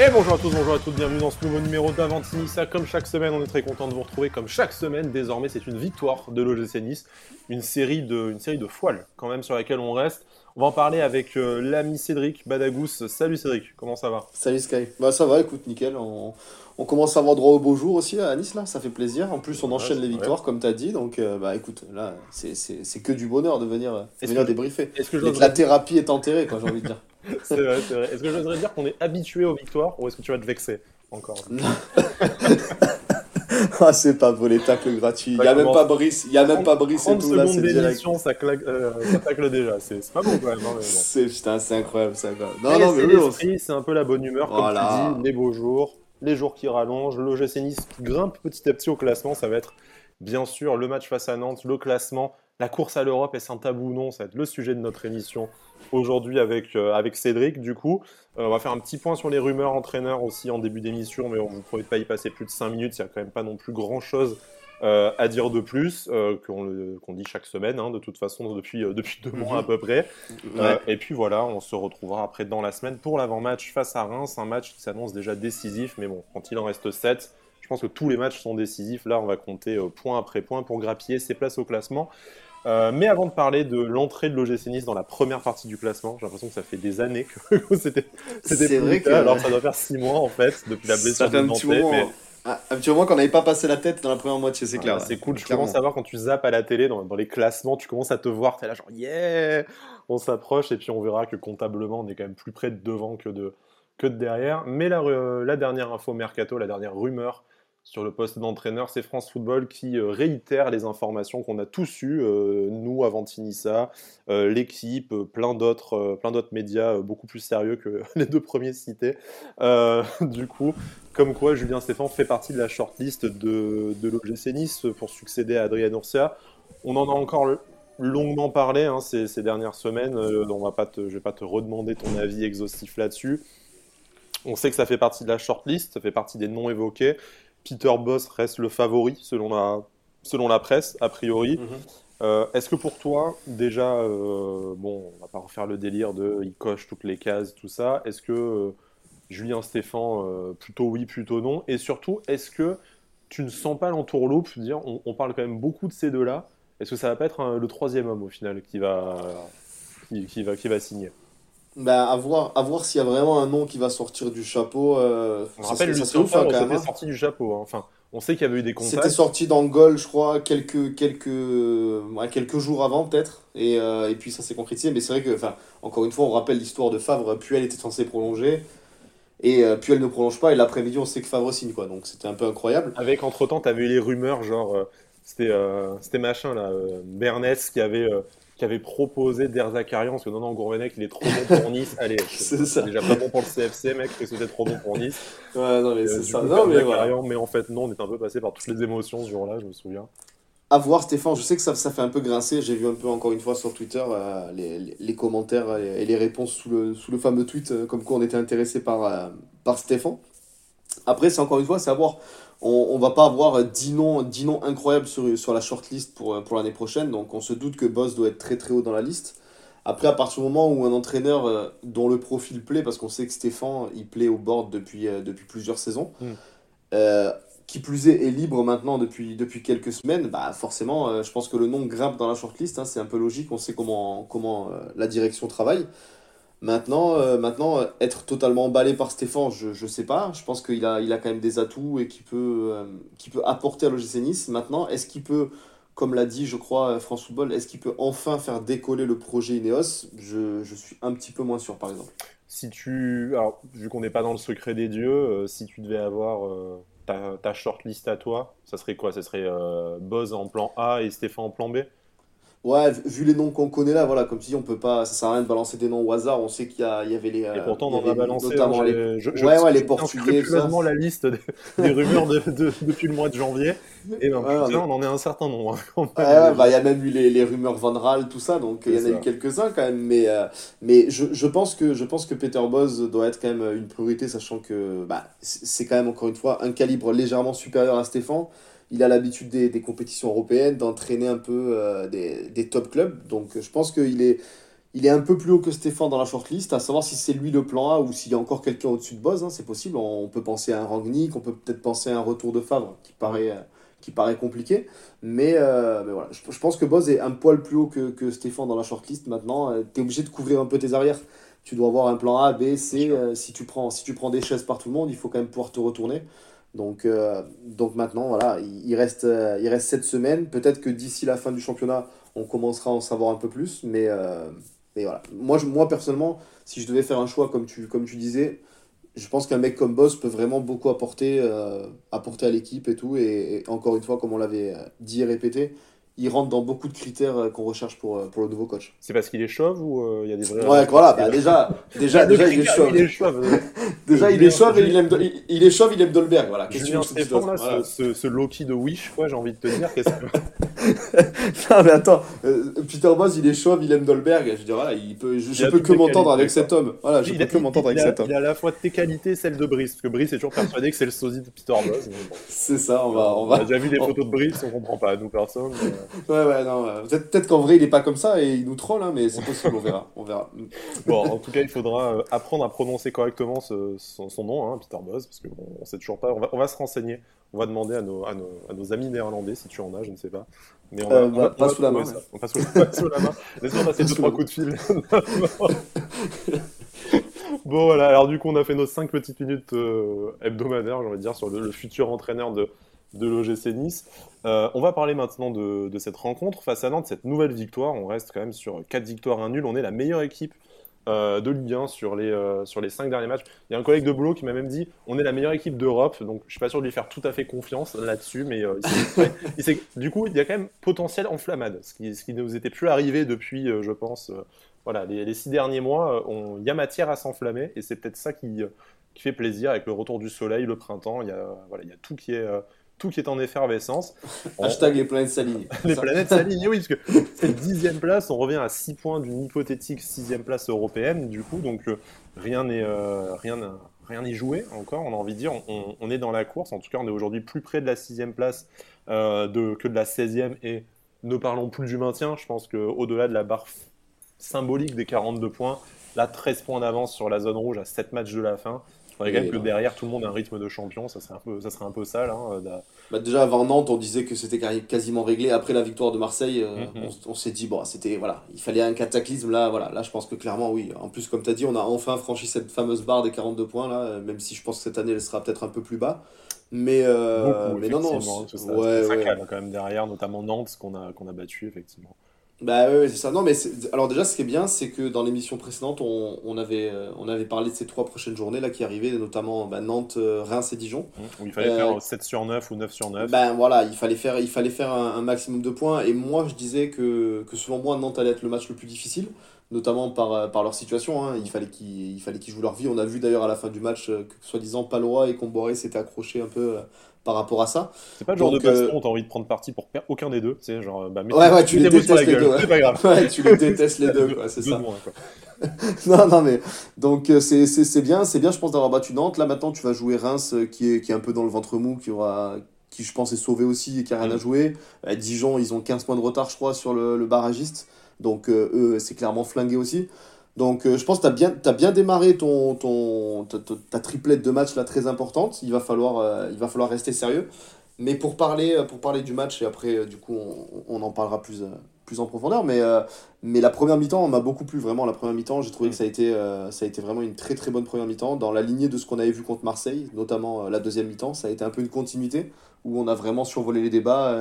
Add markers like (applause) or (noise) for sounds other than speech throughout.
Et bonjour à tous, bonjour à toutes, bienvenue dans ce nouveau numéro d'Avantinissa. Comme chaque semaine, on est très content de vous retrouver. Comme chaque semaine, désormais, c'est une victoire de l'OGC Nice. Une série de, une série de foiles, quand même, sur laquelle on reste. On va en parler avec euh, l'ami Cédric Badagous. Salut Cédric, comment ça va? Salut Sky. Bah ça va, écoute, nickel. On, on commence à avoir droit au beau jour aussi à Nice, là, ça fait plaisir. En plus, on enchaîne les victoires, comme tu as dit. Donc, euh, bah écoute, là, c'est- que du bonheur de venir, de venir que- débriefer. Est-ce que Et que j'oserais la thérapie est enterrée, quoi, j'ai envie de dire. (laughs) c'est vrai, c'est vrai. Est-ce que j'oserais dire qu'on est habitué aux victoires ou est-ce que tu vas te vexer encore (laughs) ah, c'est pas beau les tacles gratuits. Il Ça y a même pas Brice, il y a même pas Brice et 30 tout là, c'est direct. d'émission, ça, claque, euh, ça tacle déjà. C'est pas bon quand même. hein, bon. C'est putain, c'est incroyable, c'est incroyable. Non, non, c'est mais oui, c'est un peu la bonne humeur, comme Voilà. tu dis, les beaux jours, les jours qui rallongent, l'OGC Nice qui grimpe petit à petit au classement, ça va être bien sûr le match face à Nantes, le classement, la course à l'Europe, est-ce un tabou ou non Ça va être le sujet de notre émission aujourd'hui avec, euh, avec Cédric, du coup. Euh, on va faire un petit point sur les rumeurs entraîneurs aussi en début d'émission, mais on ne pourrait pas y passer plus de 5 minutes, il n'y a quand même pas non plus grand-chose euh, à dire de plus, qu'on dit chaque semaine, hein, de toute façon, depuis, depuis deux mois à peu près. Ouais. Et puis voilà, on se retrouvera après dans la semaine pour l'avant-match face à Reims, un match qui s'annonce déjà décisif, mais bon, quand il en reste 7, je pense que tous les matchs sont décisifs. Là, on va compter point après point pour grappiller ses places au classement. Euh, mais avant de parler de l'entrée de l'OGC Nice dans la première partie du classement, j'ai l'impression que ça fait des années que (laughs) c'était vrai que- alors ça doit faire 6 mois en fait, depuis la blessure de Nantais, moment. mais- Ah, un petit moment qu'on n'avait pas passé la tête dans la première moitié, c'est clair. C'est cool, Clairement. commences à voir quand tu zappes à la télé, dans, dans les classements, tu commences à te voir, t'es là genre yeah On s'approche et puis on verra que comptablement on est quand même plus près de devant que de, que de derrière. Mais la, euh, la dernière info mercato, la dernière rumeur sur le poste d'entraîneur, c'est France Football qui euh, réitère les informations qu'on a tous eues, euh, nous avant Tinissa, euh, l'équipe, plein d'autres plein d'autres médias beaucoup plus sérieux que (laughs) les deux premiers cités. (laughs) Du coup, comme quoi Julien Stéphane fait partie de la shortlist de, de l'OGC Nice pour succéder à Adrien Urcia. On en a encore longuement parlé hein, ces, dernières semaines, euh, on va vais pas te redemander ton avis exhaustif là-dessus. On sait que ça fait partie de la shortlist, ça fait partie des noms évoqués. Peter Boss reste le favori selon la, selon la presse, a priori. Mhm. Euh, Est-ce que pour toi, déjà, euh, bon, on va pas refaire le délire de il coche toutes les cases, tout ça. Est-ce que euh, Julien Stéphan, plutôt oui, plutôt non? Et surtout, est-ce que tu ne sens pas l'entourloupe dire on, on parle quand même beaucoup de ces deux-là. Est-ce que ça va pas être un- le troisième homme au final qui va, qui, qui va, qui va signer? Bah, à voir, à voir s'il y a vraiment un nom qui va sortir du chapeau. euh, On ça rappelle, serait- ça ouf, hein, Favre, quand même. c'était hein. sorti du chapeau. hein. Enfin, on sait qu'il y avait eu des C'était contacts. sorti dans Gaulle, je crois, quelques, quelques, ouais, quelques jours avant, peut-être. Et, euh, et puis ça s'est concrétisé. Mais c'est vrai que, enfin, encore une fois, on rappelle l'histoire de Favre. Puel était censé prolonger. Et euh, Puel ne prolonge pas. Et l'après-midi, on sait que Favre signe, quoi. Donc c'était un peu incroyable. Avec entre-temps, tu avais eu les rumeurs, genre, euh, c'était euh, c'était machin, là, euh, Bernès qui avait, euh, qui avait proposé Der Zakarian, parce que non, non, Gourvenec, il est trop bon pour Nice. Allez, (laughs) C'est ça. déjà pas bon pour le CFC, mec, parce que c'était trop bon pour Nice. Ouais, non, mais Euh, c'est ça. coup, Non, mais voilà. Zakarian, mais en fait, non, on est un peu passé par toutes les émotions ce jour-là, je me souviens. À voir, Stéphane, je sais que ça, ça fait un peu grincer. J'ai vu un peu, encore une fois, sur Twitter, euh, les, les- les commentaires et les réponses sous le, sous le fameux tweet, euh, comme quoi on était intéressé par, euh, par Stéphane. Après, c'est encore une fois, c'est à voir. On, on va pas avoir euh, 10 noms, 10 noms incroyables sur, sur la shortlist pour, euh, pour l'année prochaine. Donc, on se doute que Boss doit être très très haut dans la liste. Après, à partir du moment où un entraîneur euh, dont le profil plaît, parce qu'on sait que Stéphane, il plaît au board depuis, euh, depuis plusieurs saisons, Mm. euh, qui plus est, est libre maintenant depuis, depuis quelques semaines, bah forcément, je pense que le nom grimpe dans la shortlist, hein, c'est un peu logique, on sait comment, comment la direction travaille. Maintenant, euh, maintenant euh, être totalement emballé par Stéphane, je ne sais pas. Je pense qu'il a, il a quand même des atouts et qu'il peut, euh, peut apporter à l'OGC Nice. Maintenant, est-ce qu'il peut, comme l'a dit, je crois, euh, France Football, est-ce qu'il peut enfin faire décoller le projet Ineos? Je, je suis un petit peu moins sûr, par exemple. Si tu. Vu qu'on n'est pas dans le secret des dieux, si tu devais avoir ta, ta shortlist à toi, ça serait quoi? Ça serait Boz en plan A et Stéphane en plan B? Ouais, vu- les noms qu'on connaît là, voilà, comme tu dis, on peut pas, ça sert à rien de balancer des noms au hasard. On sait qu'il y, y avait les. Et euh, pourtant, on en a balancé. notamment hein, les- je- je Ouais, ouais, les Portugais, ça. la liste des, (laughs) des rumeurs de, de- depuis le mois de janvier. Et ben, Ouais, putain, on en est un certain nombre. hein. Ouais, bah, il y a même eu les, les rumeurs Van Raal, tout ça, donc il y en a ça. eu quelques-uns quand même. Mais, euh, mais je, je, pense que, je pense que Peter Boz doit être quand même une priorité, sachant que bah, c'est quand même, encore une fois, un calibre légèrement supérieur à Stéphane. Il a l'habitude des, des compétitions européennes, d'entraîner un peu euh, des, des top clubs. Donc je pense qu'il est, il est un peu plus haut que Stéphane dans la shortlist, à savoir si c'est lui le plan A ou s'il y a encore quelqu'un au-dessus de Boz, hein, c'est possible. On peut penser à un Rangnick, on peut peut-être penser à un retour de Favre qui paraît, euh, qui paraît compliqué. Mais, euh, mais voilà, je, pense que Boz est un poil plus haut que, que Stéphane dans la shortlist maintenant. tu es obligé de couvrir un peu tes arrières. Tu dois avoir un plan A, B, C. si, tu prends, si tu prends des chaises par tout le monde, il faut quand même pouvoir te retourner. Donc, donc maintenant, voilà, il, reste, il reste 7 semaines. Peut-être que d'ici la fin du championnat, on commencera à en savoir un peu plus. Mais, voilà. Moi, moi, personnellement, si je devais faire un choix, comme tu, disais, je pense qu'un mec comme Boss peut vraiment beaucoup apporter, euh, apporter à l'équipe et tout. Et, encore une fois, comme on l'avait dit et répété, il rentre dans beaucoup de critères euh, qu'on recherche pour, euh, pour le nouveau coach. C'est parce qu'il est chauve ou il y a des vrais. Ouais, voilà, bah, déjà, (laughs) déjà, déjà, il est chauve. Il est chauve. (laughs) déjà, il est chauve et il aime, il, est chauve, il aime Dolberg. Voilà. Julien Stéphane, là, voilà. ce, ce, Loki de Wish, quoi, j'ai envie de te dire. Qu'est-ce que. (laughs) non, mais attends, Peter Boss, il est chauve, il aime Dolberg. Je veux dire, voilà, il peut, je, peux que m'entendre avec cet homme. Voilà, je peux que m'entendre avec cet homme. Il a à la fois tes qualités, celles de Brice, parce que Brice est toujours persuadé que c'est le sosie de Peter Boss. C'est ça, on va. On, va... a déjà vu des photos de Brice, on comprend pas, nous personne. Ouais, ouais, non. Peut-être qu'en vrai, il n'est pas comme ça et il nous troll, hein, mais c'est possible, on verra. On verra. Bon, en tout cas, il faudra euh, apprendre à prononcer correctement son, nom, hein, Peter Buzz, parce qu'on ne sait toujours pas. On va, se renseigner. On va demander à nos, à, nos, amis néerlandais, si tu en as, je ne sais pas. Mais on va, euh, bah, pas sous la main. On passe sous, la main. Laisse-moi passer deux, trois coups de fil. (laughs) bon, voilà. Alors, du coup, on a fait nos 5 petites minutes euh, hebdomadaires, j'ai envie de dire, sur le futur entraîneur de de l'OGC Nice. Euh, on va parler maintenant de, cette rencontre face à Nantes, cette nouvelle victoire. On reste quand même sur 4 victoires, 1 nul. On est la meilleure équipe euh, de Ligue 1 sur les, euh, sur les 5 derniers matchs. Il y a un collègue de boulot qui m'a même dit on est la meilleure équipe d'Europe, donc je suis pas sûr de lui faire tout à fait confiance là-dessus, mais du coup, il y a quand même potentiel enflammade, ce qui, ce qui nous était plus arrivé depuis, je pense, voilà, les, les, six derniers mois. Il y a matière à s'enflammer, et c'est peut-être ça qui, qui fait plaisir avec le retour du soleil, le printemps. Il y a, voilà, il y a tout qui est tout qui est en effervescence. (laughs) Hashtag les planètes s'alignent. (laughs) les planètes s'alignent, oui, parce que (laughs) cette dixième place, on revient à 6 points d'une hypothétique sixième place européenne, du coup, donc euh, rien n'est euh, rien rien n'est joué encore, on a envie de dire, on, est dans la course, en tout cas on est aujourd'hui plus près de la sixième place euh, de, que de la 16e, et ne parlons plus du maintien, je pense qu'au-delà de la barre symbolique des 42 points, là 13 points d'avance sur la zone rouge à 7 matchs de la fin, faudrait quand même que derrière tout le monde ait un rythme de champion, ça serait un peu, ça serait un peu sale. Hein, bah déjà avant Nantes, on disait que c'était quasiment réglé. Après la victoire de Marseille, euh, mhm. on, s'est dit bon, c'était voilà, il fallait un cataclysme là. Voilà, là je pense que clairement oui. En plus, comme tu as dit, on a enfin franchi cette fameuse barre des 42 points là, même si je pense que cette année elle sera peut-être un peu plus bas. Mais, euh, mais non, non, ouais, ouais. quand même derrière, notamment Nantes qu'on a, qu'on a battu effectivement. Bah oui, c'est ça. Non, mais alors déjà, ce qui est bien, c'est que dans l'émission précédente, on, on, avait, euh, on avait parlé de ces trois prochaines journées là qui arrivaient, notamment bah, Nantes, euh, Reims et Dijon. Où il fallait faire 7 sur 9 ou 9 sur 9. Ben voilà, il fallait faire, il fallait faire un, maximum de points. Et moi, je disais que, que selon moi, Nantes allait être le match le plus difficile, notamment par, euh, par leur situation. Hein. Il fallait qu'ils qu jouent leur vie. On a vu d'ailleurs à la fin du match que, soi-disant, Palois et Comboré s'étaient accrochés un peu par rapport à ça. C'est pas le genre de baston où t'as envie de prendre parti pour perdre aucun des deux. C'est genre, bah, ouais, (laughs) ouais, tu les détestes les deux. C'est pas grave. Ouais, tu les détestes les deux, c'est ça. (laughs) non, non, mais donc euh, c'est bien, c'est bien, je pense, d'avoir battu Nantes. Là, maintenant, tu vas jouer Reims, euh, qui est, qui est un peu dans le ventre mou, qui aura qui je pense est sauvé aussi et qui a rien à mm. jouer. Euh, Dijon, ils ont 15 points de retard, je crois, sur le, le barragiste. Donc eux, c'est clairement flingué aussi. Donc je pense que tu as bien, as bien démarré ton, ton, ta, ta, triplette de match là très importante. Il va falloir, il va falloir rester sérieux. Mais pour parler, pour parler du match, et après du coup on, on en parlera plus, plus en profondeur, mais, euh, mais la première mi-temps m'a beaucoup plu, vraiment. La première mi-temps, j'ai trouvé que ça a, été, euh, ça a été vraiment une très très bonne première mi-temps, dans la lignée de ce qu'on avait vu contre Marseille, notamment euh, la deuxième mi-temps. Ça a été un peu une continuité, où on a vraiment survolé les débats.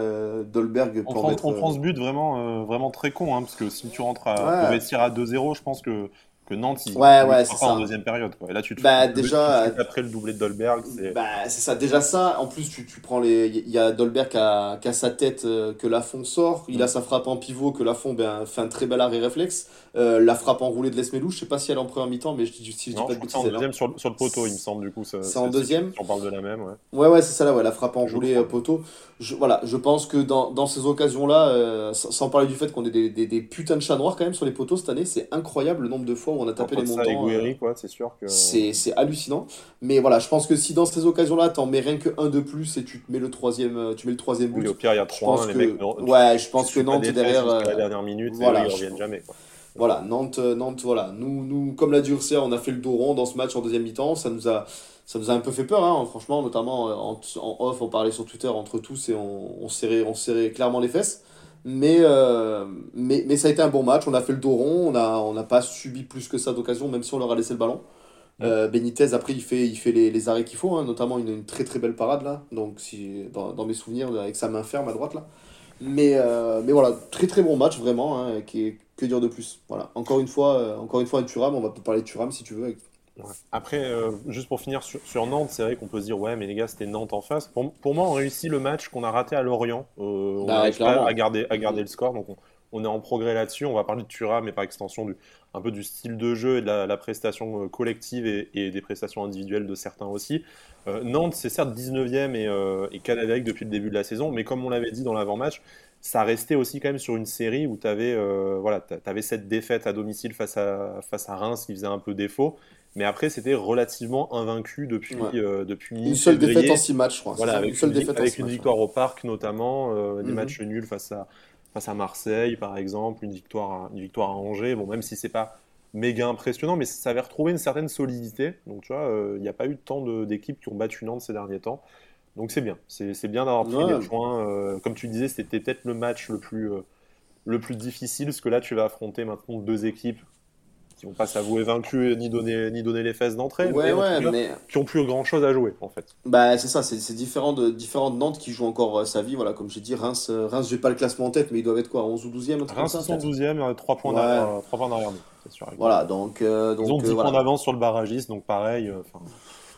Dolberg on prend, on prend ce but vraiment, vraiment très con, hein, parce que si tu rentres à, ouais. à 2-0, je pense que que Nantes il, ouais, ouais, ça. en deuxième période quoi. Et là tu te bah, déjà après le doublé de Dolberg c'est bah, c'est ça déjà ça en plus tu, tu prends les il y a Dolberg qui a, qui a sa tête euh, que Lafont sort il a mm. sa frappe en pivot que Lafont ben, fait un très bel arrêt réflexe euh, la frappe enroulée de Lesmelou je sais pas si elle est en première mi-temps mais je, si je dis pas de bêtises en deuxième sur, sur, le poteau il me semble du coup c'est en deuxième on parle de la même ouais ouais ouais c'est ça là ouais la frappe enroulée poteau je, voilà je pense que dans, dans ces occasions là euh, sans, parler du fait qu'on ait des, des, des, putains de chats noirs quand même sur les poteaux cette année c'est incroyable le nombre de fois où on a tapé les montants c'est sûr que. C'est hallucinant. Mais voilà, je pense que si dans ces occasions-là, t'en mets rien que un de plus et tu mets le troisième, euh, tu mets le troisième but. au pire, il y a trois, les que... Ouais, je pense que Nantes derrière. la euh, dernière minute, voilà, ils reviennent jamais. Voilà, Nantes, Nantes, voilà. Nous, nous comme l'a Urser, on a fait le dos rond dans ce match en deuxième mi-temps. Ça nous a, ça nous a un peu fait peur, hein, franchement, notamment en, en, off, on parlait sur Twitter entre tous et on, on, serrait, on serrait clairement les fesses. Mais, mais, mais ça a été un bon match. On a fait le dos rond. On n'a on a pas subi plus que ça d'occasion, même si on leur a laissé le ballon. Euh, Benitez, après, il fait, il fait les, les arrêts qu'il faut, hein, notamment une, une très très belle parade là, donc si, dans, dans, mes souvenirs, avec sa main ferme à droite là. Mais, euh, mais voilà, très très bon match vraiment, hein, qui est, que dire de plus. Voilà, encore une fois, euh, encore une fois, Thuram, on va parler de Thuram si tu veux. Avec... Ouais. Après, euh, juste pour finir sur, sur Nantes, c'est vrai qu'on peut se dire, ouais, mais les gars, c'était Nantes en face. Pour, pour, moi, on réussit le match qu'on a raté à Lorient. on bah, n'arrive pas à garder, à garder le score, donc on, on est en progrès là-dessus. On va parler de Thuram, mais par extension du, un peu du style de jeu et de la, la prestation collective et, et, des prestations individuelles de certains aussi. Euh, Nantes, c'est certes 19e et, euh, et Canadec depuis le début de la saison, mais comme on l'avait dit dans l'avant-match, ça restait aussi quand même sur une série où tu avais, euh, voilà, avais cette défaite à domicile face à, face à Reims qui faisait un peu défaut. Mais après, c'était relativement invaincu depuis, Ouais. euh, depuis Une seule défaite en six matchs, je crois. Voilà, avec une seule une, défaite avec une victoire au parc notamment, euh, des Mhm. matchs nuls face à, face à Marseille par exemple, une victoire à, une victoire à Angers. Bon, même si c'est pas méga impressionnant, mais ça avait retrouvé une certaine solidité. Donc tu vois, euh, il n'y a pas eu tant d'équipes qui ont battu Nantes ces derniers temps. Donc c'est bien, c'est c'est bien d'avoir pris Ouais. des points. euh, comme tu disais, c'était peut-être le match le plus, euh, le plus difficile, parce que là tu vas affronter maintenant deux équipes qui vont pas s'avouer vaincues ni donner, ni donner les fesses d'entrée, Ouais, mais en ouais, tout cas, mais qui ont plus grand chose à jouer en fait. bah, c'est ça, c'est différent de, différent de Nantes qui joue encore euh, sa vie. Voilà, comme j'ai dit, Reims, euh, Reims j'ai pas le classement en tête, mais ils doivent être quoi, 11 ou 12e, un truc comme Reims sont peut-être 12e, 3 points Ouais. derrière, euh, points derrière nous, c'est sûr. Voilà, donc, euh, donc Ils ont euh, 10 voilà. points d'avance sur le barragiste, donc pareil.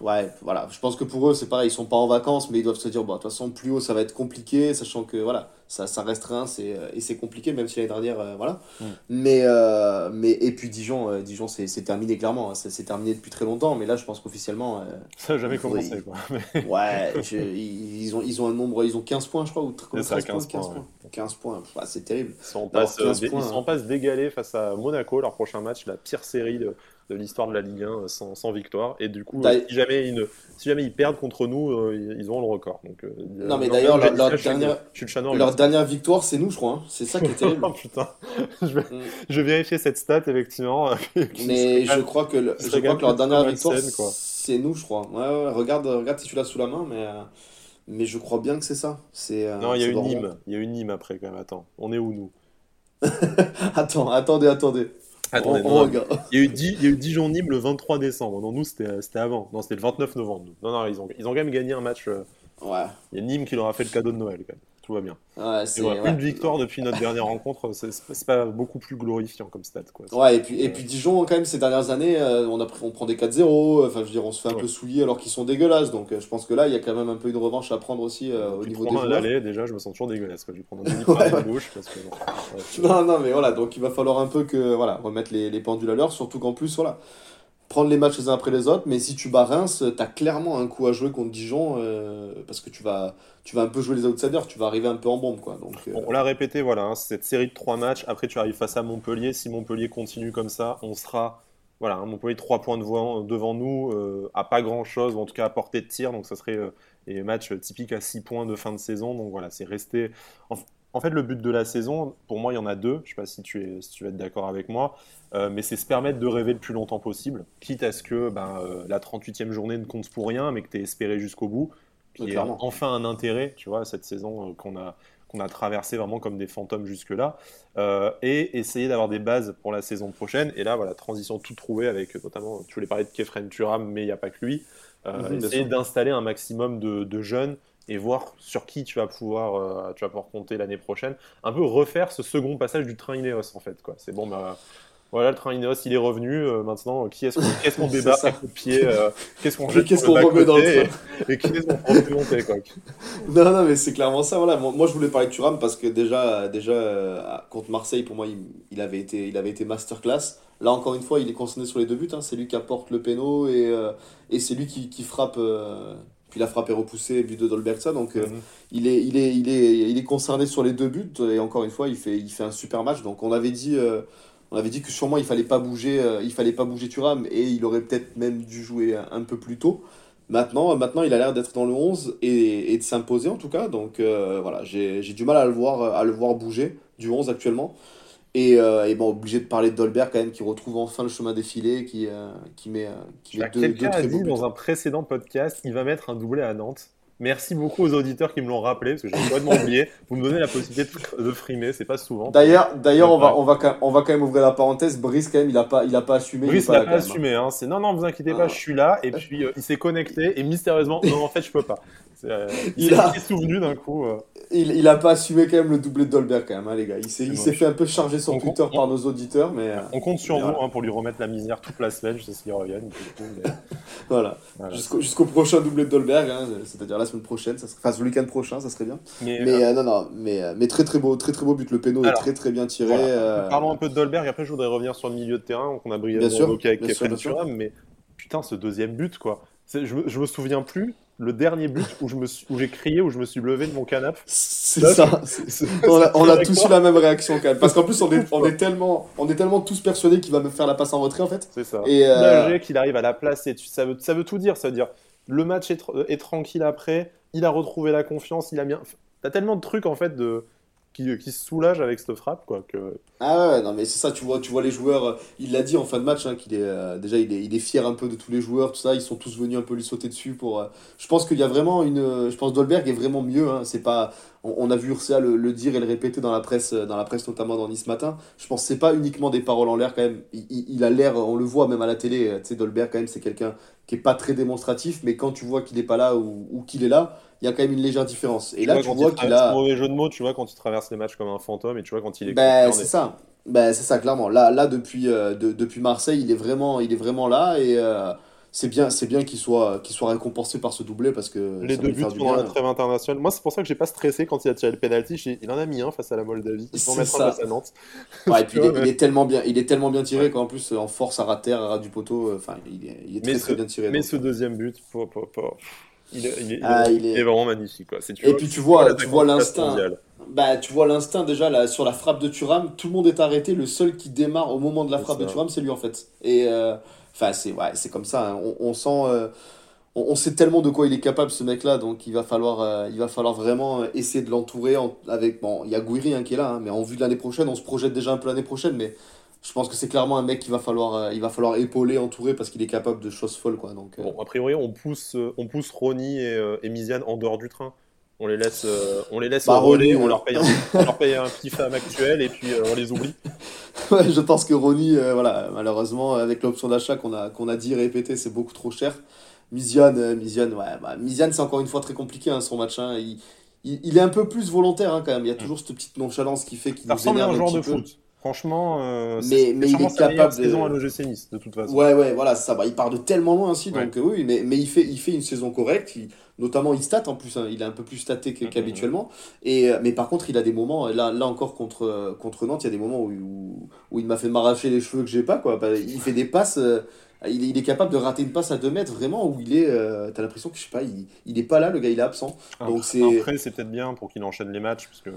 Ouais, voilà. Je pense que pour eux, c'est pareil, ils sont pas en vacances, mais ils doivent se dire, bon, de toute façon, plus haut, ça va être compliqué, sachant que, voilà, ça, ça reste Reims et, euh, et c'est compliqué, même si l'année dernière, euh, voilà. Mm. Mais, euh, mais, et puis Dijon, euh, Dijon, c'est c'est terminé clairement, hein. c'est c'est terminé depuis très longtemps, mais là, je pense qu'officiellement, ça n'a jamais commencé. Quoi. (laughs) ouais, je- ils, ils ont, ils ont un nombre, ils ont 15 points, je crois, ou comme C'est ça, 13 points, 15 points, ouais. 15 points, Ouais, c'est terrible. Ils sont en Alors, passe, 15 dé- points, ils sont en hein. passe d'égaler face à Monaco, leur prochain match, la pire série de, de l'histoire de la Ligue 1 euh, sans, sans victoire. Et du coup, D'ailleurs- si jamais, ils ne- si jamais ils perdent contre nous, euh, ils auront le record. Donc, euh, Non, mais euh, d'ailleurs, leur- dernière- Je suis le chat noir, Leur dernière victoire, c'est nous, je crois, hein. c'est ça qui est terrible. (laughs) Oh putain, (laughs) je vais, Mm. je vais vérifier cette stat, effectivement. (laughs) Mais je crois que, le- je crois que leur dernière victoire, c'est nous, je crois. Ouais, ouais, regarde, regarde si tu l'as sous la main, mais, euh, mais je crois bien que c'est ça. C'est, euh, Non, il y a une Nîmes. Il y a une Nîmes après, quand même. Attends, on est où, nous? Attends, attendez, attendez. Attendez, on, non, on non. regarde. Il y a eu, Di- il y a eu Dijon-Nîmes le 23 décembre. Non, nous, c'était c'était avant. Non, c'était le 29 novembre. nous. Non, non, ils ont, ils ont quand même gagné un match. euh, Ouais, Il y a Nîmes qui leur a fait le cadeau de Noël, quand même. Tout va bien. ouais, c'est. voilà, ouais. Une victoire depuis notre dernière rencontre, c'est c'est pas beaucoup plus glorifiant comme stat. Quoi. Ouais, et puis, et Euh, puis Dijon, quand même, ces dernières années, euh, on, a on prend des 4-0, enfin, je veux dire, on se fait un Ouais. peu souiller alors qu'ils sont dégueulasses. Donc, euh, je pense que là, il y a quand même un peu une revanche à prendre aussi euh, au niveau des joueurs. l'aller, déjà, je me sens toujours dégueulasse. Quoi. Je vais prendre un (laughs) Ouais, ouais. la bouche. Parce que, bon, ouais, (laughs) Non, non, mais voilà, donc il va falloir un peu que, voilà, remettre les, les pendules à l'heure, surtout qu'en plus, voilà, prendre les matchs les uns après les autres, mais si tu bats Reims, t'as clairement un coup à jouer contre Dijon, euh, parce que tu vas, tu vas un peu jouer les outsiders, tu vas arriver un peu en bombe, quoi. Donc, euh, Bon, on l'a répété, voilà, hein, cette série de trois matchs. Après, tu arrives face à Montpellier. Si Montpellier continue comme ça, on sera. Voilà, hein, Montpellier trois points devant, devant nous, euh, à pas grand chose, ou en tout cas à portée de tir. Donc, ça serait des matchs typiques à 6 points de fin de saison. Donc, voilà, c'est rester. En, en fait, le but de la saison, pour moi, il y en a deux. Je sais pas si tu, es, si tu vas être d'accord avec moi. Euh, mais c'est se permettre de rêver le plus longtemps possible, quitte à ce que ben, euh, la 38e journée ne compte pour rien, mais que tu es espéré jusqu'au bout. Qui Ouais, est enfin un intérêt, tu vois, cette saison euh, qu'on a, qu'on a traversé vraiment comme des fantômes jusque-là, et essayer d'avoir des bases pour la saison prochaine. Et là, voilà, transition tout trouvée avec notamment, tu voulais parler de Kefren Turam, mais il n'y a pas que lui. Essayer sûr. d'installer un maximum de, de jeunes et voir sur qui tu vas pouvoir, euh, tu vas pouvoir compter l'année prochaine. Un peu refaire ce second passage du train Ineos, en fait. quoi. C'est bon, bah. Voilà, le train Ineos, il est revenu. euh, maintenant, qui est-ce qu'on (laughs) débarque ça. à coups de pied euh, Qu'est-ce qu'on jette Qu'est-ce qu'on remet dans le train et, et qui est-ce qu'on fait monter, quoi. (laughs) Non, non, mais c'est clairement ça. Voilà. Moi, je voulais parler de Thuram parce que déjà, déjà euh, contre Marseille, pour moi, il, il avait été, il avait été masterclass. Là, encore une fois, il est concerné sur les deux buts. hein. C'est lui qui apporte le péno et, euh, et c'est lui qui, qui frappe. Puis la frappe est repoussée, but de Dolbergsa. Donc, euh, Mhm. il, est, il, est, il, est, il est concerné sur les deux buts. Et encore une fois, il fait, il fait un super match. Donc, on avait dit. euh, on avait dit que sûrement il fallait pas bouger, euh, il fallait pas bouger Thuram et il aurait peut-être même dû jouer un, un peu plus tôt. Maintenant, maintenant, il a l'air d'être dans le 11 et, et de s'imposer en tout cas. Donc voilà, j'ai j'ai du mal à le voir, à le voir bouger du 11 actuellement. Et, euh, et, bon, obligé de parler de Dolberg quand même, qui retrouve enfin le chemin défilé, qui, euh, qui met, qui met deux, Quelqu'un a dit dans un précédent podcast, il va mettre un doublé à Nantes. Merci beaucoup aux auditeurs qui me l'ont rappelé, parce que j'ai complètement (laughs) oublié. Vous me donnez la possibilité de, frimer, c'est pas souvent. D'ailleurs, d'ailleurs, on va, on, va quand même, on va quand même ouvrir la parenthèse. Brice, quand même, il a pas, il a pas assumé. Brice n'a pas, pas assumé. Hein. C'est non, non, vous inquiétez pas, ah. je suis là. Et (laughs) puis, euh, il s'est connecté et mystérieusement, non, en fait, je peux pas. Euh, il, a souvenu d'un coup. Euh. Il, il a pas assumé quand même le doublé de Dolberg quand même, hein, les gars. Il s'est, il s'est fait un peu charger sur Twitter par nos auditeurs, mais. On compte sur vous hein, pour lui remettre la misère toute la semaine, je sais s'il revient. (laughs) voilà. Jusqu'au, prochain doublé de Dolberg, hein, c'est-à-dire la semaine prochaine, ça serait, enfin le week-end prochain, ça serait bien. Mais, mais euh, non, non, mais, mais très très beau, très très beau but. Le péno est très très bien tiré. Parlons un peu de Dolberg. Après, je voudrais revenir sur le milieu de terrain. Donc on a brièvement évoqué avec Turam, mais putain, ce deuxième but, quoi. Je, je me souviens plus le dernier but où je me où j'ai crié, où je me suis levé de mon canapé. C'est ça. on a, tous eu la même réaction quand même. Parce qu'en plus, on est, on est, tellement, on est tellement tous persuadés qu'il va me faire la passe en retrait en fait. C'est ça. Et euh... qu'il arrive à la placer, ça veut, ça veut tout dire. Ça veut dire le match est, est, tranquille après, il a retrouvé la confiance, il a bien. T'as tellement de trucs en fait de qui, qui, se soulage avec cette frappe quoi que ah ouais non mais c'est ça tu vois tu vois les joueurs euh, il l'a dit en fin de match hein, qu'il est euh, déjà il est, il est fier un peu de tous les joueurs tout ça ils sont tous venus un peu lui sauter dessus pour euh, je pense qu'il y a vraiment une je pense Dolberg est vraiment mieux hein, c'est pas on, a vu Ursula le, le, dire et le répéter dans la presse dans la presse notamment dans Nice matin je pense c'est pas uniquement des paroles en l'air quand même il, il a l'air on le voit même à la télé tu sais Dolberg quand même c'est quelqu'un qui est pas très démonstratif mais quand tu vois qu'il est pas là ou, ou qu'il est là il y a quand même une légère différence. Et là, tu vois qu'il a. mauvais jeu de mots, tu vois, quand il traverse les matchs comme un fantôme et tu vois quand il est. Ben, c'est ça. Ben, c'est ça, clairement. Là, là depuis, euh, depuis Marseille, il est vraiment, il est vraiment là et. Euh, c'est bien, c'est bien qu'il soit, qu'il soit récompensé par ce doublé parce que les deux buts pendant la trêve internationale. Moi, c'est pour ça que j'ai pas stressé quand il a tiré le penalty. Il en a mis un face à la Moldavie. Il mettre un face à Nantes. Ouais, et puis il, est, (laughs) tellement bien, il est tellement bien tiré qu'en plus en force à ras terre, à ras du poteau. Enfin, il est, il est très, très bien tiré. Mais ce deuxième but, pour, pour, pour... Il, est, ah, il, est, vraiment magnifique. Quoi. et puis tu vois, tu vois l'instinct. Bah, tu vois l'instinct déjà là, sur la frappe de Thuram, tout le monde est arrêté. Le seul qui démarre au moment de la frappe de Thuram, c'est lui en fait. Et euh, enfin, c'est ouais, comme ça. Hein. On, sent, euh, on, sait tellement de quoi il est capable ce mec-là, donc il va falloir, euh, il va falloir vraiment essayer de l'entourer avec. Bon, il y a Gouiri hein, qui est là, hein, mais en vue de l'année prochaine, on se projette déjà un peu l'année prochaine, mais je pense que c'est clairement un mec qu'il va falloir, euh, il va falloir épauler, entourer parce qu'il est capable de choses folles. Quoi, donc, euh. bon, a priori, on pousse, euh, on pousse Ronnie et, et Miziane en dehors du train. On les laisse, on les laisse bah, relais, on, leur paye un, on leur paye un petit femme actuel et puis on les oublie. (laughs) (laughs) ouais, je pense que Ronnie, voilà, malheureusement, avec l'option d'achat qu'on a, qu'on a dit répété, c'est beaucoup trop cher. Miziane, Miziane, ouais, bah, c'est encore une fois très compliqué hein, son match. Hein. Il, il, est un peu plus volontaire hein, quand même. Il y a mm. toujours cette petite nonchalance qui fait qu'il nous énerve un, un de foot. Franchement, euh, mais, mais il est capable de saison à l'OGC Nice de toute façon. Ouais ouais voilà ça. Bah, il part de tellement loin ainsi donc euh, oui mais, mais il fait il fait une saison correcte. Notamment il stat en plus hein, il est un peu plus staté mm-hmm. qu'habituellement. et euh, mais par contre il a des moments là là encore contre contre Nantes il y a des moments où, où, il m'a fait m'arracher les cheveux que j'ai pas quoi. Bah, il fait des passes il, il, est capable de rater une passe à 2 mètres vraiment où il est t'as l'impression que je sais pas il, il est pas là le gars il est absent. Donc c'est après c'est peut-être bien pour qu'il enchaîne les matchs parce que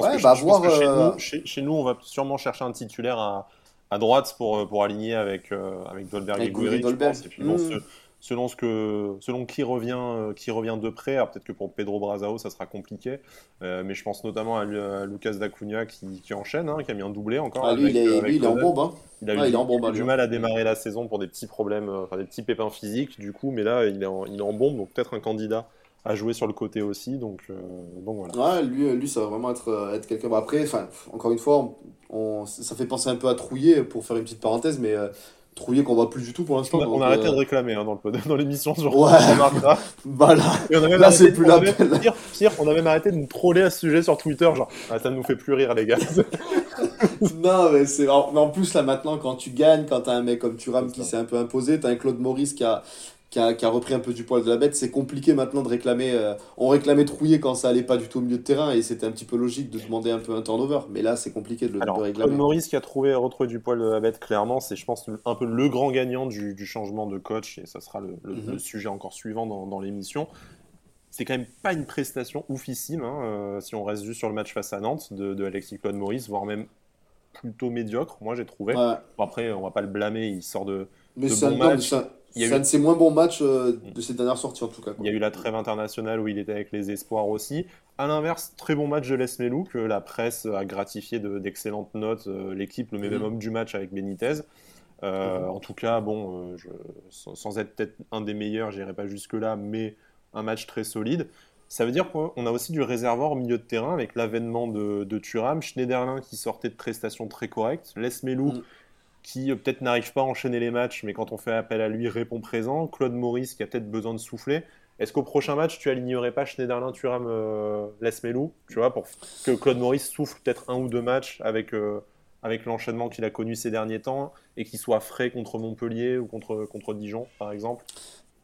je pense que, bah, euh, chez, nous, on va sûrement chercher un titulaire à, à droite pour, euh, pour aligner avec, euh, avec Dolberg et Gouiri, Et puis, bon, mmh. selon, ce que, selon qui revient, qui revient de près, peut-être que pour Pedro Brazao, ça sera compliqué. mais je pense notamment à, Lucas Dacunia qui, qui enchaîne, hein, qui a mis un doublé encore. Ah, lui, il est, lui, il est en bombe. Hein. Il a, eu, il du mal à démarrer la saison pour des petits problèmes, enfin des petits pépins physiques, du coup, mais là, il est en, il est en bombe, donc peut-être un candidat à jouer sur le côté aussi. Donc, euh, voilà. Ouais, lui, lui, ça va vraiment être, euh, être quelqu'un. après, encore une fois, on, ça fait penser un peu à Trouillet, pour faire une petite parenthèse, mais euh, Trouillet qu'on voit plus du tout pour l'instant. On, a arrêté de réclamer hein, dans, le, (laughs) dans l'émission genre ouais. bah (laughs) là, là c'est plus la. Pire, on a même arrêté de nous troller à ce sujet sur Twitter, genre, ah, ça ne nous fait plus rire, les gars. (laughs) non, mais c'est. En, en plus, là, maintenant, quand tu gagnes, quand t'as un mec comme Thuram qui s'est un peu imposé, t'as un Claude Maurice qui a, qui a, repris un peu du poil de la bête. C'est compliqué maintenant de réclamer. Euh, on réclamait Trouillet quand ça allait pas du tout au milieu de terrain et c'était un petit peu logique de demander un peu un turnover. Mais là, c'est compliqué de le Alors, réclamer. Maurice qui a trouvé retrouvé du poil de la bête, clairement, c'est, je pense, un peu le grand gagnant du, changement de coach et ça sera le, mhm. sujet encore suivant dans, l'émission. C'est quand même pas une prestation oufissime, hein, euh, si on reste juste sur le match face à Nantes de, Alexis Claude Maurice, voire même plutôt médiocre, moi j'ai trouvé. après, on va pas le blâmer, il sort de, mais c'est un, c'est un de ses moins bons matchs euh, de ses dernières sorties en tout cas. Il y a eu la trêve internationale où il était avec les espoirs aussi. À l'inverse, très bon match de Les Melou que la presse a gratifié d'excellentes notes. Euh, l'équipe le met même mhm. homme du match avec Benitez. Euh, mhm. En tout cas, bon, sans, être peut-être un des meilleurs, j'irai pas jusque-là, mais un match très solide. Ça veut dire qu'on a aussi du réservoir au milieu de terrain avec l'avènement de, de Thuram, Schneiderlin qui sortait de prestations très correctes, Les Melou mhm qui euh, peut-être n'arrive pas à enchaîner les matchs, mais quand on fait appel à lui, répond présent. Claude Maurice qui a peut-être besoin de souffler. Est-ce qu'au prochain match, tu alignerais pas Schneiderlin, Thuram, euh, Lesmelou, tu vois, pour que Claude Maurice souffle peut-être un ou deux matchs avec, euh, avec l'enchaînement qu'il a connu ces derniers temps et qu'il soit frais contre Montpellier ou contre Dijon, par exemple?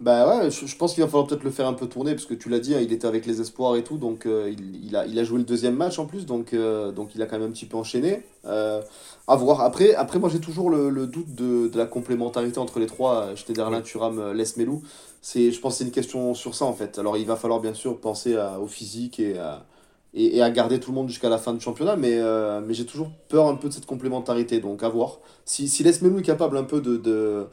Bah ouais, je, pense qu'il va falloir peut-être le faire un peu tourner, parce que tu l'as dit, hein, il était avec les espoirs et tout, donc euh, il, a, il a joué le deuxième match en plus, donc, euh, donc il a quand même un petit peu enchaîné. Euh, à voir. Après, après moi j'ai toujours le, doute de, la complémentarité entre les trois, Schneiderlin, Thuram, Lesmelou. Je pense que c'est une question sur ça en fait. Alors il va falloir bien sûr penser au physique et à, et, à garder tout le monde jusqu'à la fin du championnat, mais, mais j'ai toujours peur un peu de cette complémentarité, donc à voir. Si, si Lesmelou est capable un peu de de,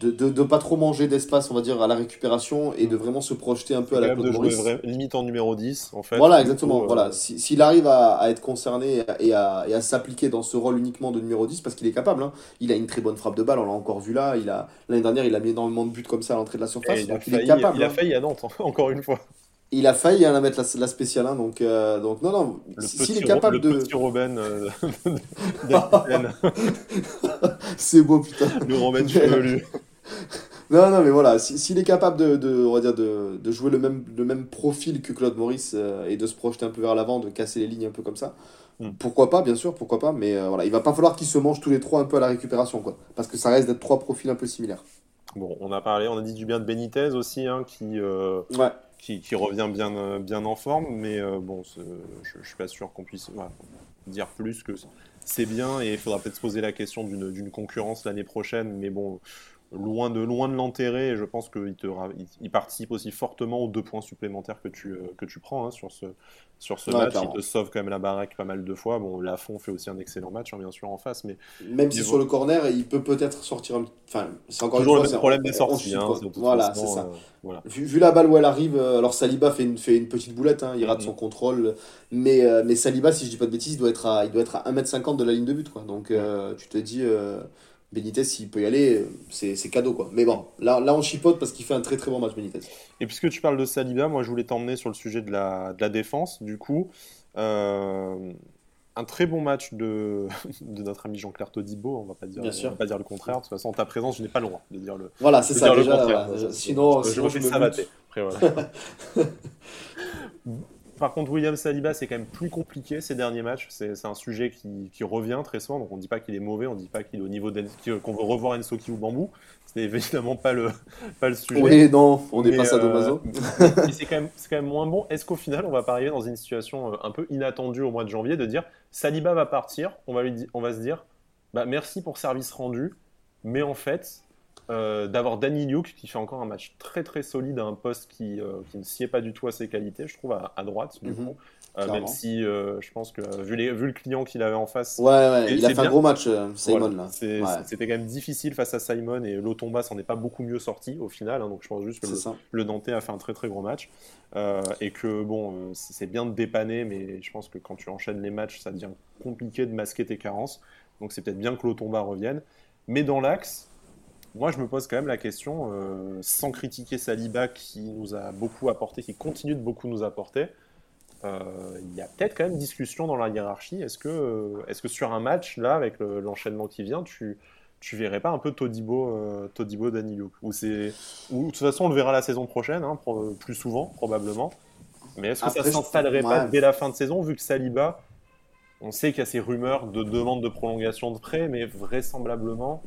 de, pas trop manger d'espace, on va dire, à la récupération et de vraiment se projeter un peu à la Claude Maurice. limite en numéro 10, en fait. Voilà, exactement. Euh, voilà. S'il arrive à, à, être concerné et à, et à s'appliquer dans ce rôle uniquement de numéro 10, parce qu'il est capable, hein. il a une très bonne frappe de balle, on l'a encore vu là. L'année dernière, il a mis énormément de buts comme ça à l'entrée de la surface. il, est capable. Il a hein. failli à Nantes, (laughs) encore une fois. Il a failli hein, la mettre la, spéciale, hein, donc, euh, donc non, non. S'il est capable de. Le petit Robin. Euh, (laughs) C'est beau, putain. Le Robin chevelu. (laughs) non, non, mais voilà, s'il est capable de, de, on va dire de, de, jouer le même, le même profil que Claude Maurice euh, et de se projeter un peu vers l'avant, de casser les lignes un peu comme ça, hmm. pourquoi pas, bien sûr, pourquoi pas, mais euh, voilà, il va pas falloir qu'ils se mangent tous les trois un peu à la récupération, quoi, parce que ça reste d'être trois profils un peu similaires. Bon, on a parlé, on a dit du bien de Benitez aussi, hein, qui, euh, qui, qui, revient bien, bien en forme, mais bon, je, je suis pas sûr qu'on puisse dire plus que c'est bien et il faudra peut-être se poser la question d'une concurrence l'année prochaine, mais bon loin de, loin de l'enterrer. Et je pense qu'il il, participe aussi fortement aux deux points supplémentaires que tu, euh, que tu prends hein, sur ce, sur ce match. Il te sauve quand même la baraque pas mal de fois. Bon, Lafont fait aussi un excellent match, hein, bien sûr, en face. Mais même si sur le corner, il peut peut-être sortir. Enfin, c'est encore Toujours une le problème des sorties. Hein, voilà, c'est ça. Euh, vu, la balle où elle arrive, euh, alors Saliba fait une, fait une petite boulette, il rate mm-hmm. son contrôle. Mais, mais Saliba, si je dis pas de bêtises, il doit être à, il doit être à 1m50 de la ligne de but. Quoi. Donc tu te dis. Benitez, s'il peut y aller, c'est cadeau. quoi. Mais bon, là, là on chipote parce qu'il fait un très très bon match, Benitez. Et puisque tu parles de Saliba, moi je voulais t'emmener sur le sujet de la, de la défense. Du coup, euh, un très bon match de, (laughs) de notre ami Jean-Claire Todibo, on va pas dire, va pas dire le contraire. De toute façon, en ta présence, je n'ai pas le droit de dire le. Voilà, c'est ça. Déjà, sinon, je, sinon, je, je, Après, voilà. (laughs) Par contre, William Saliba, c'est quand même plus compliqué ces derniers matchs. C'est un sujet qui, qui, revient très souvent. Donc, on ne dit pas qu'il est mauvais, on ne dit pas qu'il est au niveau qu'on veut revoir Ensoki ou Bambou. Ce n'est évidemment pas le, (laughs) pas le sujet. Oui, non, on n'est pas sadomaso. Euh, (laughs) c'est quand, quand, même moins bon. Est-ce qu'au final, on va pas arriver dans une situation euh, un peu inattendue au mois de janvier de dire Saliba va partir, on va, lui, on va se dire bah, merci pour service rendu, mais en fait, euh, d'avoir Danny Luke qui fait encore un match très très solide à un poste qui, euh, qui ne sied pas du tout à ses qualités, je trouve, à, droite, du mhm. coup. Euh, même si je pense que vu, les, vu le client qu'il avait en face. Ouais, ouais il a fait un gros match, Simon. C'était quand même difficile face à Simon et Lotomba s'en est pas beaucoup mieux sorti au final. Hein, donc je pense juste que le, le, Nantais a fait un très très gros match. et que bon, c'est bien de dépanner, mais je pense que quand tu enchaînes les matchs, ça devient compliqué de masquer tes carences. Donc c'est peut-être bien que Lotomba revienne. Mais dans l'axe, moi, je me pose quand même la question, euh, sans critiquer Saliba qui nous a beaucoup apporté, qui continue de beaucoup nous apporter, euh, il y a peut-être quand même discussion dans la hiérarchie. Est-ce que, euh, est que sur un match, là, avec l'enchaînement qui vient, tu, tu verrais pas un peu Todibo, Todibo Danilo ou, de toute façon, on le verra la saison prochaine, hein, plus souvent, probablement. Mais est-ce que ça ne s'installerait pas dès la fin de saison, vu que Saliba, on sait qu'il y a ces rumeurs de demande de prolongation de prêt, mais vraisemblablement,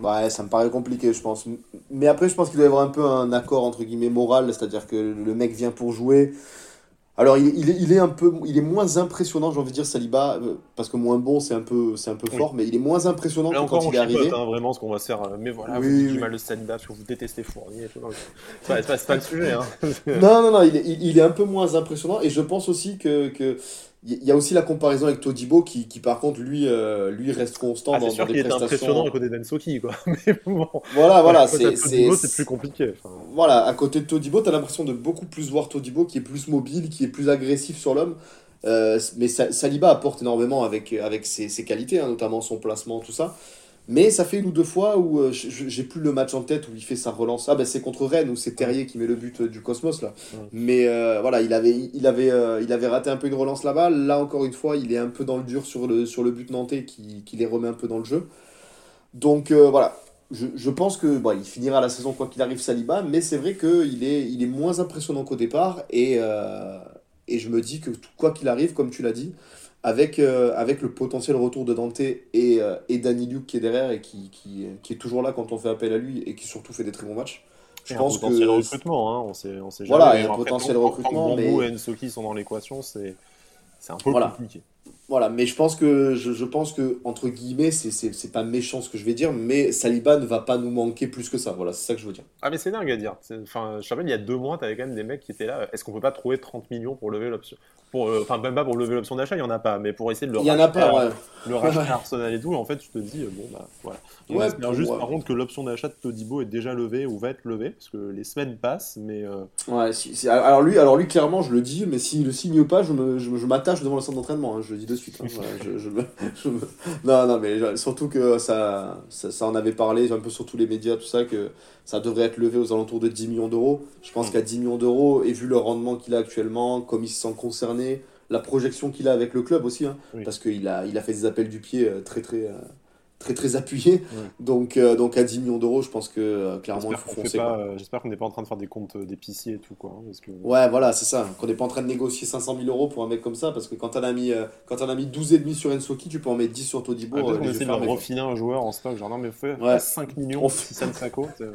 Ouais, ça me paraît compliqué, je pense. Mais après, je pense qu'il doit y avoir un peu un accord entre guillemets moral, c'est-à-dire que le mec vient pour jouer. Alors, il, il, est, il, est, un peu, il est moins impressionnant, j'ai envie de dire, Saliba, euh, parce que moins bon, c'est un peu, c'est un peu fort, mais il est moins impressionnant que quand il est arrivé. Hein, vraiment, ce qu'on va faire. Euh, mais voilà, vous dites du mal de Saliba parce que vous détestez Fournier. C'est pas, pas, le sujet. Hein. (laughs) non, non, non, il est, il, est un peu moins impressionnant, et je pense aussi que, que il y a aussi la comparaison avec Todibo qui, qui par contre lui euh, lui reste constant ah, dans, sûr dans des prestations. impressionnant à côté d'Ensoki quoi. (laughs) Mais bon. Voilà voilà c'est c'est plus compliqué. Voilà à côté de Todibo t'as l'impression de beaucoup plus voir Todibo qui est plus mobile qui est plus agressif sur l'homme. Euh, mais Saliba apporte énormément avec avec ses, ses qualités hein, notamment son placement tout ça. Mais ça fait une ou deux fois où euh, j'ai plus le match en tête où il fait sa relance. Ah ben c'est contre Rennes où c'est Terrier qui met le but euh, du Cosmos là. Mais euh, voilà, il avait, il, avait, il avait raté un peu une relance là-bas. Là encore une fois, il est un peu dans le dur sur le, sur le but nantais qui, qui les remet un peu dans le jeu. Donc voilà, je, je, pense que bon, il finira la saison quoi qu'il arrive Saliba, mais c'est vrai qu'il est, il est moins impressionnant qu'au départ. Et, et je me dis que quoi qu'il arrive, comme tu l'as dit, avec, euh, avec le potentiel retour de Dante et, euh, et Danny Luke qui est derrière et qui, qui, qui, est toujours là quand on fait appel à lui et qui surtout fait des très bons matchs. Je pense un potentiel que... recrutement, hein, on sait, on sait Voilà, il y a un potentiel recrutement. Quand mais... et Ensoki sont dans l'équation, c'est un peu voilà. compliqué. Voilà, mais je pense que, je, je pense que entre guillemets, c'est pas méchant ce que je vais dire, mais Saliba ne va pas nous manquer plus que ça. Voilà, c'est ça que je veux dire. Ah, mais c'est dingue à dire. Enfin, je rappelle, il y a deux mois, tu avais quand même des mecs qui étaient là. Est-ce qu'on peut pas trouver 30 millions pour lever l'option pour, euh, Enfin, même pas pour lever l'option d'achat, il y en a pas, mais pour essayer de le Il y en a pas, ouais. Le racheter (laughs) Arsenal et tout, en fait, tu te dis, bon, bah, voilà. On Ouais, espère juste, ouais. par contre, que l'option d'achat de Todibo est déjà levée ou va être levée, parce que les semaines passent, mais. euh, Ouais, si- si- alors, lui, alors lui, clairement, je le dis, mais s'il le signe pas, je me- je je m'attache devant le centre d'entraînement, hein, je dis de suite. hein, voilà, je, je me- (laughs) je me- Non, non, mais surtout que ça, ça, ça en avait parlé un peu sur tous les médias, tout ça, que ça devrait être levé aux alentours de 10 millions d'euros. Je pense Mm. qu'à 10 millions d'euros, et vu le rendement qu'il a actuellement, comme il se sent concerné, la projection qu'il a avec le club aussi, hein, Oui. parce qu'il a, il a fait des appels du pied euh, très, très, euh, très, très appuyés. Oui. Donc, euh, donc à 10 millions d'euros, je pense que euh, clairement, il faut qu'on fait foncer. euh, j'espère qu'on n'est pas en train de faire des comptes d'épicier et tout, quoi. hein, parce que... Ouais, voilà, c'est ça. Qu'on n'est pas en train de négocier 500 000 euros pour un mec comme ça, parce que quand t'en as mis, quand t'en as mis 12,5 sur Ensoki, tu peux en mettre 10 sur Todibo. Ah, les essaie de refiler un joueur en stock, genre non mais fais Ouais. 5 millions On si ça ne euh.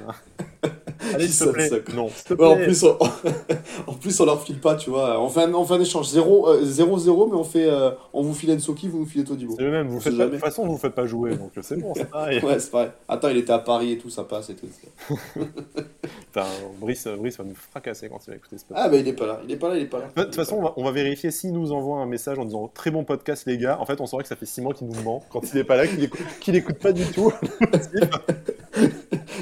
(laughs) Allez, s'il te plaît. Non, Ouais, en plus, on... (laughs) en plus, on leur file pas, tu vois. On fait un, on fait un échange 0-0, mais on fait, euh, on vous file Ensoki, vous nous filez Todibo. C'est le même, vous On faites sait pas, de toute façon, vous ne faites pas jouer, donc euh, c'est bon, c'est (laughs) pareil. Ouais, c'est pareil. Attends, il était à Paris et tout, ça passe et tout. (laughs) Putain, Brice, Brice va nous fracasser quand il va écouter ce podcast. Ah, bah il est pas là, il est pas là, il est pas là. De toute façon, on va, on va vérifier s'il nous envoie un message en disant très bon podcast, les gars. En fait, on saurait que ça fait 6 mois qu'il nous ment quand il n'est pas là, qu'il écoute, qu'il écoute pas du tout.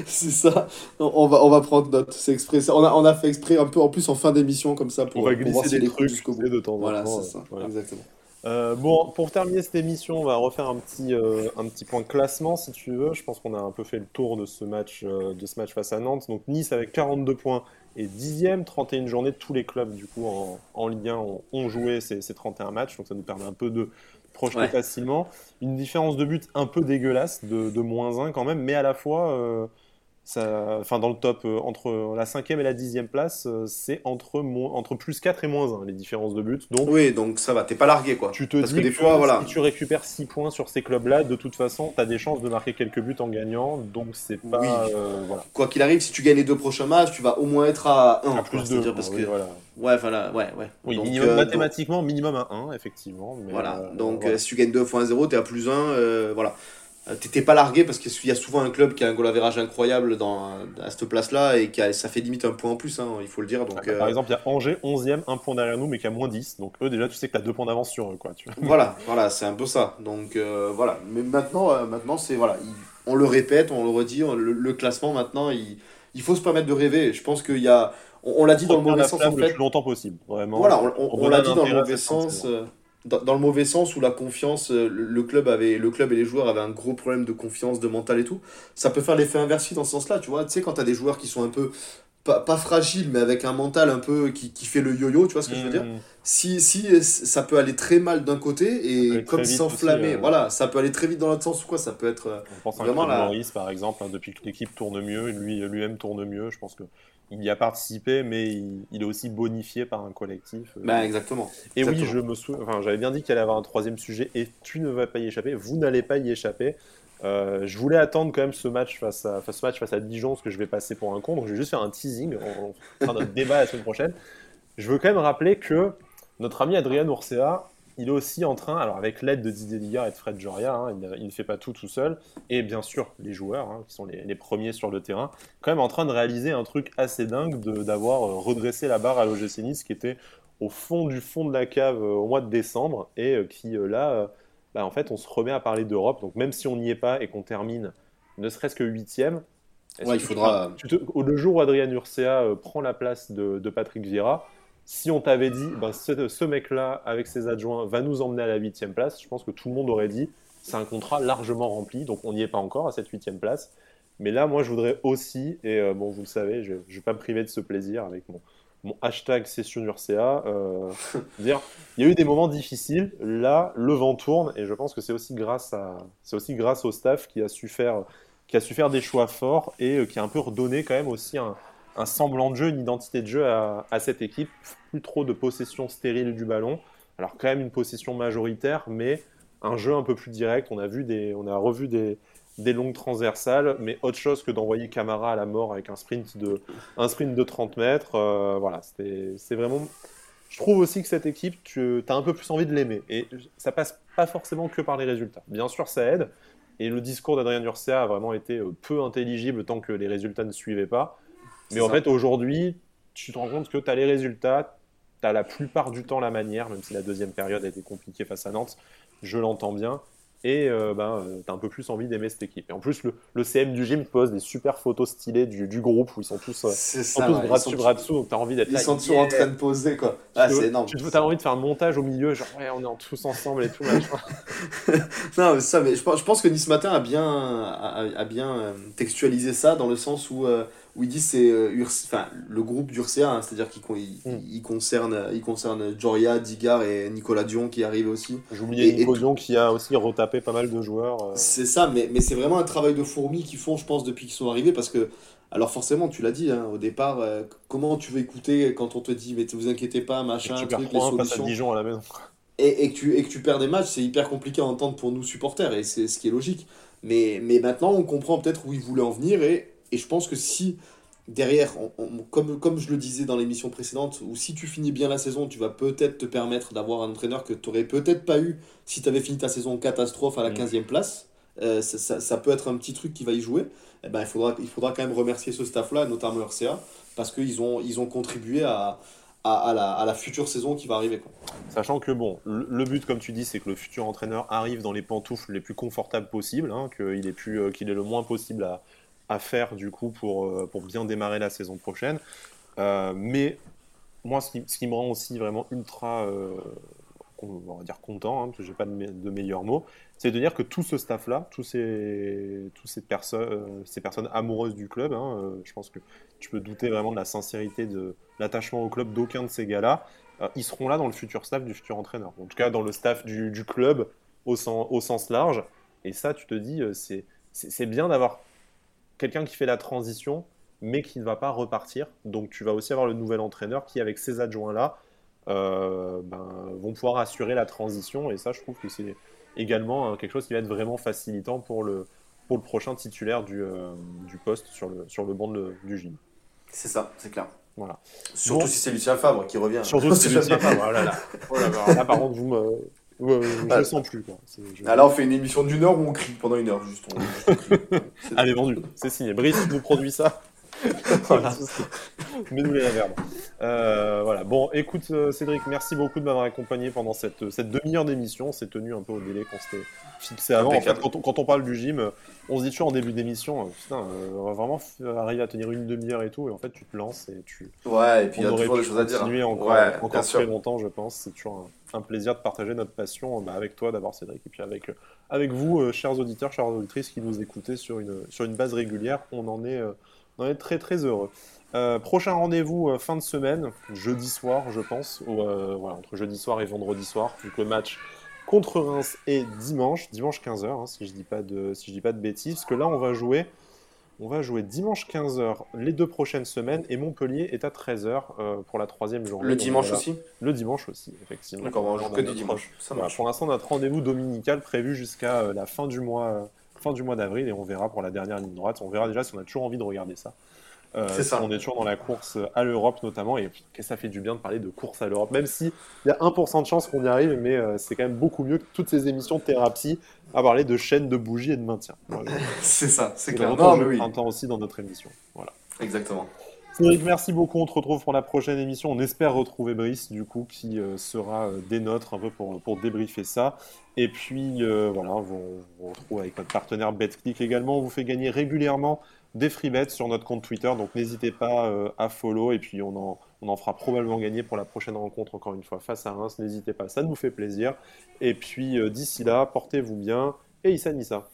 (laughs) c'est ça. On va, on va prendre note. C'est exprès. On a, on a fait exprès un peu en plus en fin d'émission comme ça pour, on va pour voir écoute trucs jusqu'au bout. de temps Voilà, c'est ça. voilà. Exactement. Euh, bon, pour terminer cette émission, on va refaire un petit, euh, un petit point classement si tu veux. Je pense qu'on a un peu fait le tour de ce match, euh, de ce match face à Nantes. Donc Nice avec 42 points et 10e, 31 journées. Tous les clubs du coup en, en Ligue 1 ont, ont joué ces, ces 31 matchs, donc ça nous permet un peu de projeter Ouais. facilement. Une différence de but un peu dégueulasse, de, de moins 1 quand même, mais à la fois, ça, enfin dans le top, euh, entre la 5e et la 10e place, euh, c'est entre, entre plus 4 et moins 1 les différences de but. Donc Oui, donc ça va. T'es pas largué quoi. tu te Parce dis que des fois, voilà. si tu récupères 6 points sur ces clubs-là, de toute façon, tu as des chances de marquer quelques buts en gagnant. Donc, c'est pas. Oui. euh, voilà. Quoi qu'il arrive, si tu gagnes les deux prochains matchs, tu vas au moins être à 1. À plus de. dire parce oui, que voilà. ouais, voilà, ouais, ouais. Oui, Donc, minimum, euh, mathématiquement, minimum à 1, effectivement. mais, Voilà, euh, donc voilà. euh, si tu gagnes 2 fois 1-0, t'es à plus 1, voilà. Euh, T'étais pas largué parce qu'il y a souvent un club qui a un goal average incroyable dans, à cette place-là et qui a- ça fait limite un point en plus, hein, il faut le dire. Donc, Par euh, exemple, il y a Angers, 11e, un point derrière nous, mais qui a moins 10. Donc, eux, déjà, tu sais que tu as 2 points d'avance sur eux. Quoi, tu vois. voilà, voilà, c'est un peu ça. Donc euh, voilà, mais maintenant, euh, maintenant c'est voilà, il- on le répète, on le redit, on- le, le classement maintenant, il, il faut se permettre de rêver. Je pense qu'il y a, on, on l'a dit dans le mauvais sens en le fait. plus longtemps possible. Vraiment. Voilà, on, l'a dit dans le mauvais sens. Dans, dans le mauvais sens où la confiance, euh, le, le club avait, le club et les joueurs avaient un gros problème de confiance, de mental et tout. Ça peut faire l'effet inversé dans ce sens-là, tu vois. Tu sais, quand t'as des joueurs qui sont un peu pas, pas fragiles, mais avec un mental un peu qui, qui fait le yo-yo, tu vois ce que je veux dire Mmh. si, si euh, ça peut aller très mal d'un côté et comme s'enflammer, euh. voilà, ça peut aller très vite dans l'autre sens ou quoi, ça peut être. On pense à Vraiment, Claude là- Maurice, par exemple, hein, depuis que l'équipe tourne mieux, lui, lui-même tourne mieux. Je pense que il y a participé, mais il, il est aussi bonifié par un collectif. euh. Ben exactement. et oui, je me souviens, enfin, j'avais bien dit qu'il allait y avoir un troisième sujet, et tu ne vas pas y échapper. Vous n'allez pas y échapper. Euh, je voulais attendre quand même ce match face à, face, ce match face à Dijon, parce que je vais passer pour un con. Donc je vais juste faire un teasing. On, on fera notre débat la semaine prochaine. Je veux quand même rappeler que notre ami Adrien Urcea, il est aussi en train, alors avec l'aide de Didier Ligard et de Fred Joria, hein, il, ne fait pas tout tout seul, et bien sûr les joueurs, hein, qui sont les, les premiers sur le terrain, quand même en train de réaliser un truc assez dingue d'avoir euh, redressé la barre à l'OGC Nice, qui était au fond du fond de la cave au mois de décembre et qui là, bah, en fait, on se remet à parler d'Europe. Donc même si on n'y est pas et qu'on termine ne serait-ce que huitième, il faudra. le jour où Adrien Urcea prend la place de, de Patrick Vieira, si on t'avait dit, ben, ce, mec-là, avec ses adjoints, va nous emmener à la huitième place, je pense que tout le monde aurait dit, c'est un contrat largement rempli, donc on n'y est pas encore à cette huitième place. Mais là, moi, je voudrais aussi, et euh, bon, vous le savez, je ne vais pas me priver de ce plaisir avec mon, hashtag session Urcea, euh, (laughs) dire, il y a eu des moments difficiles, là, le vent tourne, et je pense que c'est aussi grâce aussi grâce au staff qui a su faire, qui a su faire des choix forts et euh, qui a un peu redonné quand même aussi un, un semblant de jeu, une identité de jeu à, cette équipe. Plus trop de possession stérile du ballon. Alors quand même une possession majoritaire, mais un jeu un peu plus direct. On a, vu des, on a revu des, des longues transversales, mais autre chose que d'envoyer Camara à la mort avec un sprint de, un sprint de 30 mètres. Euh, voilà, c'est vraiment... Je trouve aussi que cette équipe, tu as un peu plus envie de l'aimer. Et ça passe pas forcément que par les résultats. Bien sûr, ça aide. Et le discours d'Adrien Urcia a vraiment été euh, peu intelligible tant que les résultats ne suivaient pas. Mais en fait, aujourd'hui, tu te rends compte que tu as les résultats, tu as la plupart du temps la manière, même si la deuxième période a été compliquée face à Nantes, je l'entends bien. Et euh, ben, euh, tu as un peu plus envie d'aimer cette équipe. Et en plus, le, CM du gym pose des super photos stylées du, groupe où ils sont tous, euh, bras dessus, bras dessous. Donc tu as envie d'être là. Ils sont toujours en train de poser, quoi. Ah, c'est énorme. Tu as envie de faire un montage au milieu, genre, ouais, on est tous ensemble et tout. (laughs) non, ça, mais je, pense que Nice Matin a bien, a bien textualisé ça dans le sens où où il dit c'est euh, enfin, le groupe d'Urcea, hein, c'est-à-dire qu'il il, concerne, il concerne Joria, Digar et Nicolas Dion qui arrive aussi. J'oubliais Nicolas Dion qui a aussi retapé pas mal de joueurs. Euh. C'est ça, mais, mais c'est vraiment un travail de fourmi qu'ils font, je pense, depuis qu'ils sont arrivés parce que. Alors forcément, tu l'as dit hein, au départ, euh, comment tu veux écouter quand on te dit mais ne vous inquiétez pas, machin, tu truc, les solutions. À Dijon à la maison. Et, et, que tu, et que tu perds des matchs, c'est hyper compliqué à entendre pour nous supporters et c'est ce qui est logique. Mais, mais maintenant, on comprend peut-être où ils voulaient en venir et et je pense que si derrière, comme, comme je le disais dans l'émission précédente, ou si tu finis bien la saison, tu vas peut-être te permettre d'avoir un entraîneur que tu n'aurais peut-être pas eu si tu avais fini ta saison catastrophe à la 15e mm. place. Euh, ça, ça, peut être un petit truc qui va y jouer. Eh ben, il, faudra, il faudra quand même remercier ce staff-là, notamment RCA, parce qu'ils ont, ils ont contribué à, à, la, à, la, future saison qui va arriver. Quoi. Sachant que bon, le, but, comme tu dis, c'est que le futur entraîneur arrive dans les pantoufles les plus confortables possibles, hein, qu'il est, euh, qu'il est le moins possible à, à faire du coup pour, euh, pour bien démarrer la saison prochaine. Euh, mais moi, ce qui, ce qui, me rend aussi vraiment ultra, euh, on va dire content, hein, parce que j'ai pas de, de, meilleurs mots, c'est de dire que tout ce staff-là, tous ces, tous ces, personnes, ces personnes amoureuses du club, hein, je pense que tu peux douter vraiment de la sincérité de l'attachement au club d'aucun de ces gars-là, ils seront là dans le futur staff du futur entraîneur. En tout cas, dans le staff du, du club au sens, au sens large. Et ça, tu te dis, c'est bien d'avoir quelqu'un qui fait la transition, mais qui ne va pas repartir. Donc tu vas aussi avoir le nouvel entraîneur qui, avec ses adjoints-là, euh, ben, vont pouvoir assurer la transition. Et ça, je trouve que c'est également hein, quelque chose qui va être vraiment facilitant pour le, pour le prochain titulaire du, euh, du poste sur le, sur le banc du gym. C'est ça, c'est clair. Voilà. Surtout si c'est Lucien Fabre qui revient. Surtout si c'est (laughs) Lucien Fabre. Oh là, là. Oh là, par contre, vous me, Ouais, je ne sens plus. Quoi. Alors, on fait une émission d'une heure où on crie pendant une heure, juste. Allez, (laughs) vendu. C'est signé. Brice nous produit ça? Voilà. Mets-nous les verbe. Euh, voilà. Bon, écoute, euh, Cédric, merci beaucoup de m'avoir accompagné pendant cette, cette demi-heure d'émission. C'est tenu un peu au délai qu'on s'était fixé avant. En fait, quand, on, quand, on, parle du gym, on se dit toujours en début d'émission, euh, putain, on va vraiment arriver à tenir une demi-heure et tout. Et en fait, tu te lances et tu. Ouais, et puis il y a toujours des choses à dire. encore, ouais, encore très longtemps, je pense. C'est toujours un un plaisir de partager notre passion bah, avec toi d'abord Cédric et puis avec, euh, avec vous, euh, chers auditeurs, chères auditrices qui nous écoutez sur une, sur une base régulière. On en est, euh, on est très très heureux. prochain rendez-vous fin de semaine, jeudi soir, je pense, voilà, entre jeudi soir et vendredi soir, donc le match contre Reims est dimanche, dimanche 15h, hein, si je dis pas de si je dis pas de bêtises, parce que là on va jouer on va jouer dimanche 15h les deux prochaines semaines et Montpellier est à 13h euh, pour la troisième journée. Le dimanche aussi Le dimanche aussi, effectivement. D'accord, on va jouer que du dimanche. Ça pour l'instant, notre rendez-vous dominical prévu jusqu'à euh, la fin du mois, fin du mois d'avril et on verra pour la dernière ligne droite. On verra déjà si on a toujours envie de regarder ça. Euh, c'est ça. On est toujours dans la course à l'Europe notamment, et ça fait du bien de parler de course à l'Europe, même s'il y a 1% de chance qu'on y arrive, mais c'est quand même beaucoup mieux que toutes ces émissions de thérapie à parler de chaînes de bougies et de maintien. (laughs) c'est ça, c'est clair. Mais oui. temps aussi dans notre émission. Voilà. Exactement. Merci beaucoup. On te retrouve pour la prochaine émission. On espère retrouver Brice, du coup, qui euh, sera euh, des nôtres un peu pour, pour débriefer ça. Et puis, euh, voilà, on vous retrouve avec notre partenaire BetClick également. On vous fait gagner régulièrement des free bets sur notre compte Twitter. Donc, n'hésitez pas à follow. Et puis, on en, on en fera probablement gagner pour la prochaine rencontre, encore une fois, face à Reims. N'hésitez pas, ça nous fait plaisir. Et puis, d'ici là, portez-vous bien. Et Issa Nissa.